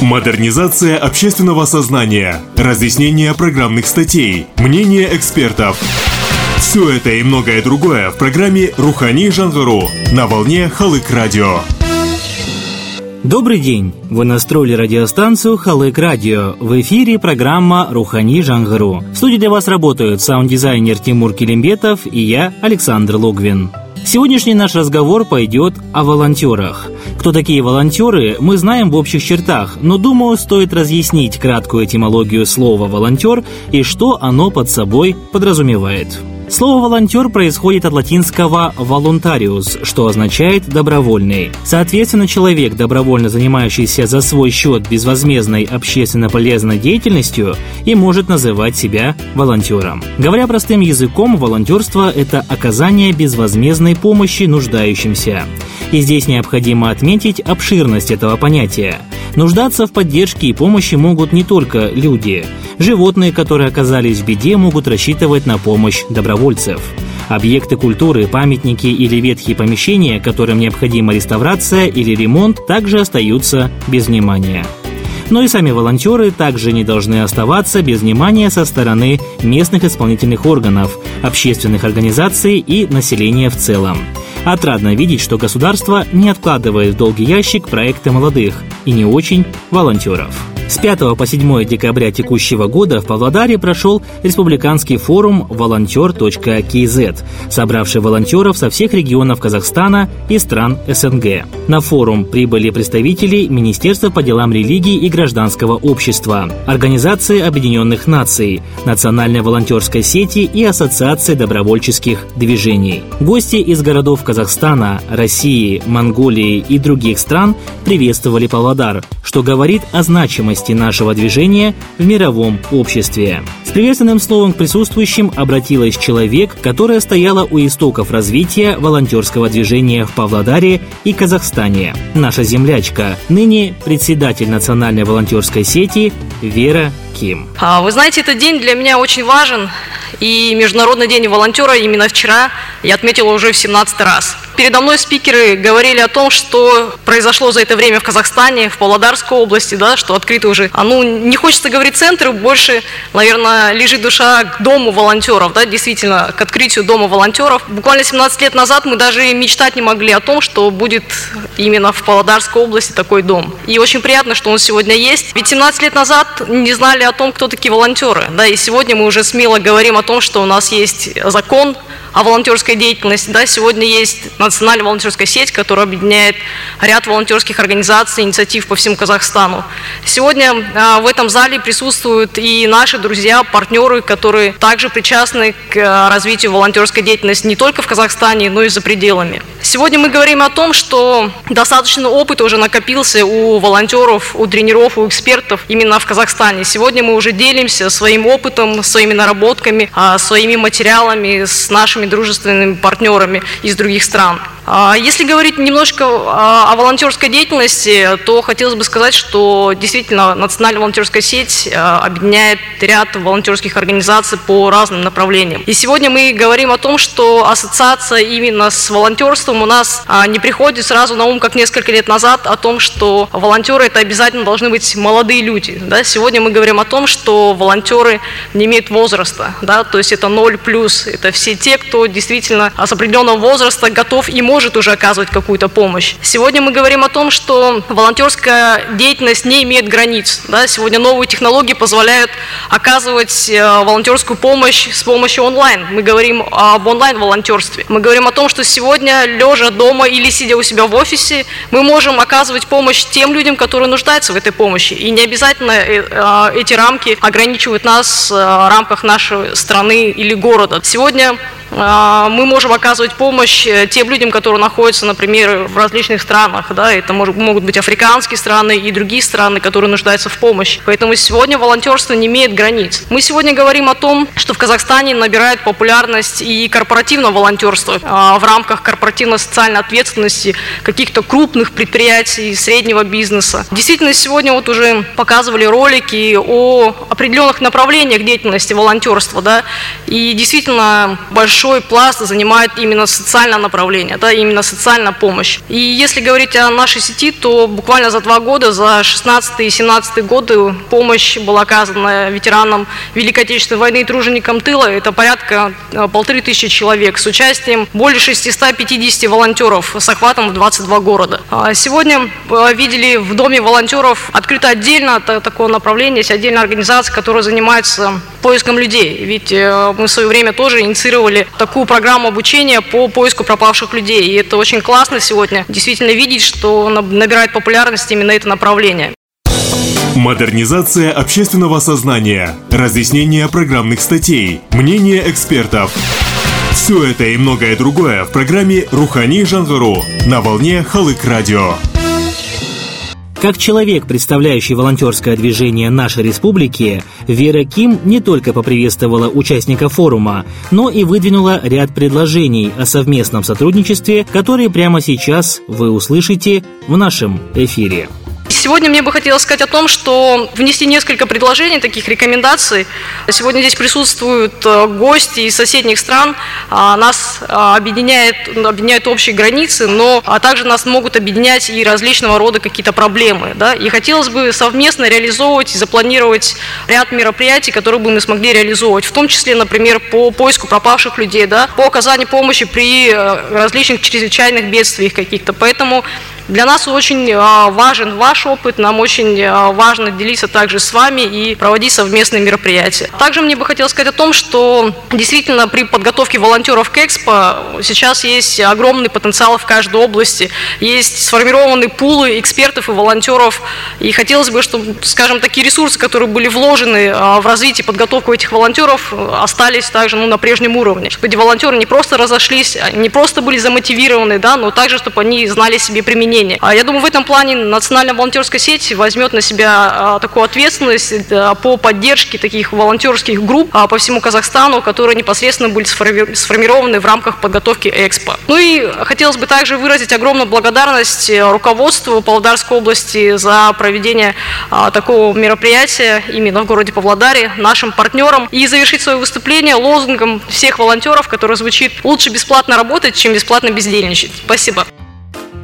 Модернизация общественного сознания, разъяснение программных статей, мнение экспертов. Все это и многое другое в программе «Рухани Жангару» на волне Халык Радио. Добрый день! Вы настроили радиостанцию Халык Радио. В эфире программа «Рухани Жангару». В студии для вас работают саунд-дизайнер Тимур Килимбетов и я, Александр Логвин. Сегодняшний наш разговор пойдет о волонтерах. Кто такие волонтеры, мы знаем в общих чертах, но думаю, стоит разъяснить краткую этимологию слова «волонтер» и что оно под собой подразумевает. Слово «волонтер» происходит от латинского «voluntarius», что означает «добровольный». Соответственно, человек, добровольно занимающийся за свой счет безвозмездной общественно полезной деятельностью, и может называть себя волонтером. Говоря простым языком, волонтерство – это оказание безвозмездной помощи нуждающимся. И здесь необходимо отметить обширность этого понятия. Нуждаться в поддержке и помощи могут не только люди. Животные, которые оказались в беде, могут рассчитывать на помощь добровольцев. Объекты культуры, памятники или ветхие помещения, которым необходима реставрация или ремонт, также остаются без внимания. Но и сами волонтеры также не должны оставаться без внимания со стороны местных исполнительных органов, общественных организаций и населения в целом. Отрадно видеть, что государство не откладывает в долгий ящик проекты молодых и не очень волонтеров. С 5 по 7 декабря текущего года в Павлодаре прошел республиканский форум «Волонтер.кз», собравший волонтеров со всех регионов Казахстана и стран СНГ. На форум прибыли представители Министерства по делам религии и гражданского общества, Организации Объединенных Наций, Национальной волонтерской сети и Ассоциации добровольческих движений. Гости из городов Казахстана, России, Монголии и других стран приветствовали Павлодар, что говорит о значимости важности нашего движения в мировом обществе. С приветственным словом к присутствующим обратилась человек, которая стояла у истоков развития волонтерского движения в Павлодаре и Казахстане. Наша землячка, ныне председатель национальной волонтерской сети Вера Ким. А, вы знаете, этот день для меня очень важен. И Международный день волонтера именно вчера я отметила уже в 17 раз. Передо мной спикеры говорили о том, что произошло за это время в Казахстане, в Павлодарской области, да, что открыты уже, а ну не хочется говорить центры, больше, наверное, лежит душа к дому волонтеров, да, действительно, к открытию дома волонтеров. Буквально 17 лет назад мы даже мечтать не могли о том, что будет именно в Павлодарской области такой дом. И очень приятно, что он сегодня есть. Ведь 17 лет назад не знали о том, кто такие волонтеры, да, и сегодня мы уже смело говорим о том, что у нас есть закон о волонтерской деятельности. Да, сегодня есть национальная волонтерская сеть, которая объединяет ряд волонтерских организаций, инициатив по всему Казахстану. Сегодня а, в этом зале присутствуют и наши друзья, партнеры, которые также причастны к а, развитию волонтерской деятельности не только в Казахстане, но и за пределами. Сегодня мы говорим о том, что достаточно опыта уже накопился у волонтеров, у тренеров, у экспертов именно в Казахстане. Сегодня мы уже делимся своим опытом, своими наработками, а, своими материалами с нашими нашими дружественными партнерами из других стран. А, если говорить немножко о волонтерской деятельности, то хотелось бы сказать, что действительно национальная волонтерская сеть а, объединяет ряд волонтерских организаций по разным направлениям. И сегодня мы говорим о том, что ассоциация именно с волонтерством у нас а, не приходит сразу на ум, как несколько лет назад, о том, что волонтеры это обязательно должны быть молодые люди. Да? Сегодня мы говорим о том, что волонтеры не имеют возраста, да? то есть это ноль плюс, это все те, кто действительно с определенного возраста готов и может уже оказывать какую-то помощь. Сегодня мы говорим о том, что волонтерская деятельность не имеет границ. Да? Сегодня новые технологии позволяют оказывать э, волонтерскую помощь с помощью онлайн. Мы говорим об онлайн-волонтерстве. Мы говорим о том, что сегодня, лежа дома или сидя у себя в офисе, мы можем оказывать помощь тем людям, которые нуждаются в этой помощи. И не обязательно э, э, эти рамки ограничивают нас в рамках нашей страны или города. Сегодня а, мы можем оказывать помощь э, тем людям, которые находятся, например, в различных странах. Да, это может, могут быть африканские страны и другие страны, которые нуждаются в помощи. Поэтому сегодня волонтерство не имеет границ. Мы сегодня говорим о том, что в Казахстане набирает популярность и корпоративное волонтерство а, в рамках корпоративно-социальной ответственности каких-то крупных предприятий, среднего бизнеса. Действительно, сегодня вот уже показывали ролики о определенных направлениях деятельности волонтерства. Да, и действительно большое большой пласт занимает именно социальное направление, да, именно социальная помощь. И если говорить о нашей сети, то буквально за два года, за 16 и 17 годы помощь была оказана ветеранам Великой Отечественной войны и труженикам тыла. Это порядка э, полторы тысячи человек с участием более 650 волонтеров с охватом в 22 города. А сегодня э, видели в Доме волонтеров открыто отдельно такое направление, есть отдельная организация, которая занимается поиском людей. Ведь э, мы в свое время тоже инициировали такую программу обучения по поиску пропавших людей. И это очень классно сегодня действительно видеть, что набирает популярность именно это направление. Модернизация общественного сознания, разъяснение программных статей, мнение экспертов. Все это и многое другое в программе «Рухани Жангару» на волне Халык Радио. Как человек, представляющий волонтерское движение нашей республики, Вера Ким не только поприветствовала участников форума, но и выдвинула ряд предложений о совместном сотрудничестве, которые прямо сейчас вы услышите в нашем эфире. Сегодня мне бы хотелось сказать о том, что внести несколько предложений, таких рекомендаций. Сегодня здесь присутствуют э, гости из соседних стран. А, нас а, объединяет, объединяют общие границы, но а также нас могут объединять и различного рода какие-то проблемы. Да? И хотелось бы совместно реализовывать и запланировать ряд мероприятий, которые бы мы смогли реализовывать, в том числе, например, по поиску пропавших людей, да? по оказанию помощи при э, различных чрезвычайных бедствиях каких-то. Поэтому для нас очень а, важен ваш опыт, нам очень а, важно делиться также с вами и проводить совместные мероприятия. Также мне бы хотелось сказать о том, что действительно при подготовке волонтеров к Экспо сейчас есть огромный потенциал в каждой области, есть сформированные пулы экспертов и волонтеров, и хотелось бы, чтобы, скажем, такие ресурсы, которые были вложены а, в развитие и подготовку этих волонтеров, остались также ну, на прежнем уровне, чтобы эти волонтеры не просто разошлись, не просто были замотивированы, да, но также, чтобы они знали себе применение мнение. А я думаю, в этом плане национальная волонтерская сеть возьмет на себя а, такую ответственность по поддержке таких волонтерских групп а, по всему Казахстану, которые непосредственно были сформированы в рамках подготовки Экспо. Ну и хотелось бы также выразить огромную благодарность руководству Павлодарской области за проведение такого мероприятия именно в городе Павлодаре, нашим партнерам, и завершить свое выступление лозунгом всех волонтеров, который звучит «Лучше бесплатно работать, чем бесплатно бездельничать». Спасибо.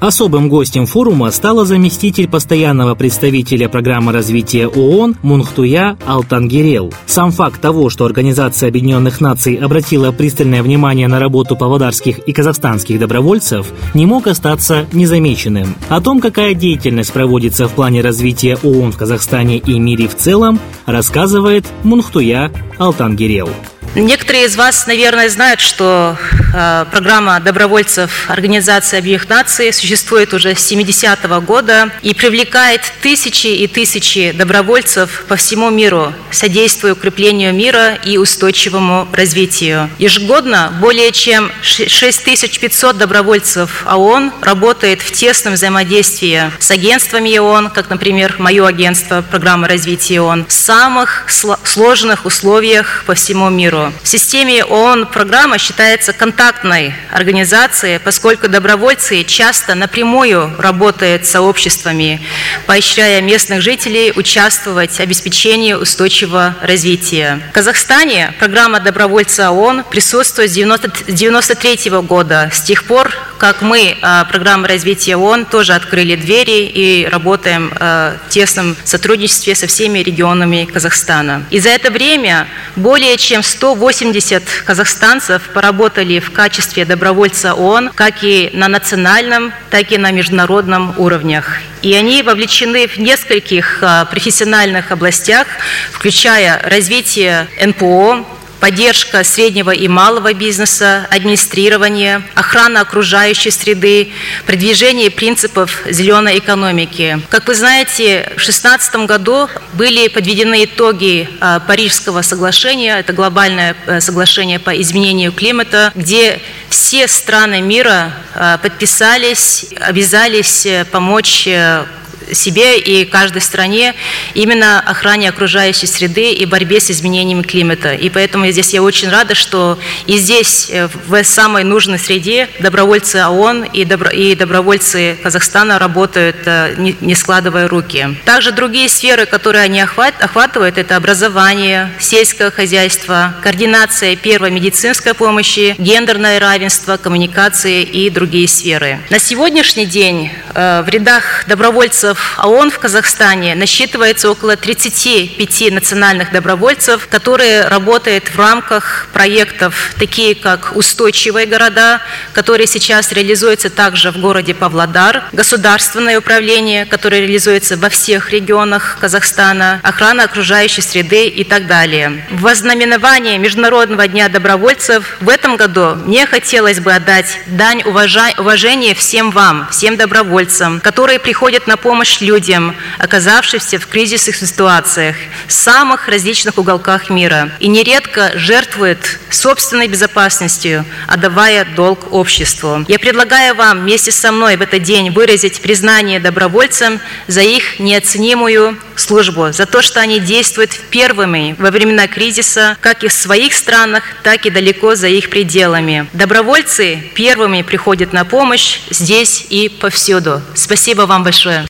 Особым гостем форума стала заместитель постоянного представителя программы развития ООН Мунхтуя Алтангерел. Сам факт того, что Организация Объединенных Наций обратила пристальное внимание на работу павлодарских и казахстанских добровольцев, не мог остаться незамеченным. О том, какая деятельность проводится в плане развития ООН в Казахстане и мире в целом, рассказывает Мунхтуя Алтангерел. Некоторые из вас, наверное, знают, что э, программа добровольцев Организации Объединенных Наций существует уже с 70-го года и привлекает тысячи и тысячи добровольцев по всему миру, содействуя укреплению мира и устойчивому развитию. Ежегодно более чем 6500 добровольцев ООН работает в тесном взаимодействии с агентствами ООН, как, например, мое агентство программы развития ООН, в самых сложных условиях по всему миру миру. В системе ООН программа считается контактной организацией, поскольку добровольцы часто напрямую работают с сообществами, поощряя местных жителей участвовать в обеспечении устойчивого развития. В Казахстане программа добровольца ООН присутствует с 1993 года. С тех пор, как мы, а, программа развития ООН, тоже открыли двери и работаем а, в тесном сотрудничестве со всеми регионами Казахстана. И за это время более чем 100 180 казахстанцев поработали в качестве добровольца ООН как и на национальном, так и на международном уровнях. И они вовлечены в нескольких а, профессиональных областях, включая развитие НПО, поддержка среднего и малого бизнеса, администрирование, охрана окружающей среды, продвижение принципов зеленой экономики. Как вы знаете, в 2016 году были подведены итоги а, Парижского соглашения, это глобальное э, соглашение по изменению климата, где все страны мира а, подписались, обязались э, помочь э, себе и каждой стране именно охране окружающей среды и борьбе с изменениями климата. И поэтому здесь я очень рада, что и здесь, э, в самой нужной среде, добровольцы ООН и, добро, и добровольцы Казахстана работают, э, не, складывая руки. Также другие сферы, которые они охват, охватывают, это образование, сельское хозяйство, координация первой медицинской помощи, гендерное равенство, коммуникации и другие сферы. На сегодняшний день э, в рядах добровольцев ООН в Казахстане насчитывается около 35 национальных добровольцев, которые работают в рамках проектов, такие как «Устойчивые города», которые сейчас реализуются также в городе Павлодар, государственное управление, которое реализуется во всех регионах Казахстана, охрана окружающей среды и так далее. В вознаменование Международного дня добровольцев в этом году мне хотелось бы отдать дань уважения всем вам, всем добровольцам, которые приходят на помощь людям, оказавшимся в кризисных ситуациях в самых различных уголках мира и нередко жертвуют собственной безопасностью, отдавая долг обществу. Я предлагаю вам вместе со мной в этот день выразить признание добровольцам за их неоценимую службу, за то, что они действуют первыми во времена кризиса, как и в своих странах, так и далеко за их пределами. Добровольцы первыми приходят на помощь здесь и повсюду. Спасибо вам большое.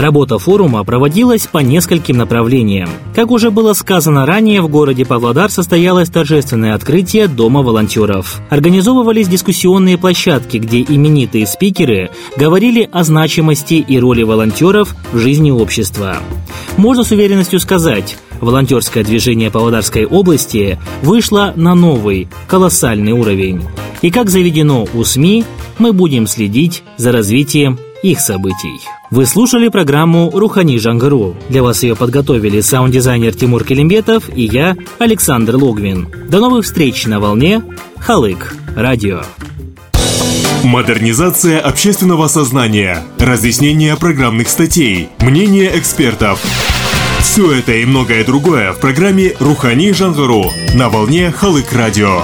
Работа форума проводилась по нескольким направлениям. Как уже было сказано ранее, в городе Павлодар состоялось торжественное открытие Дома волонтеров. Организовывались дискуссионные площадки, где именитые спикеры говорили о значимости и роли волонтеров в жизни общества. Можно с уверенностью сказать, волонтерское движение Павлодарской области вышло на новый, колоссальный уровень. И как заведено у СМИ, мы будем следить за развитием их событий. Вы слушали программу «Рухани Жангару». Для вас ее подготовили саунд-дизайнер Тимур Келимбетов и я, Александр Логвин. До новых встреч на волне Халык Радио. Модернизация общественного сознания, разъяснение программных статей, мнение экспертов. Все это и многое другое в программе «Рухани Жангару» на волне Халык Радио.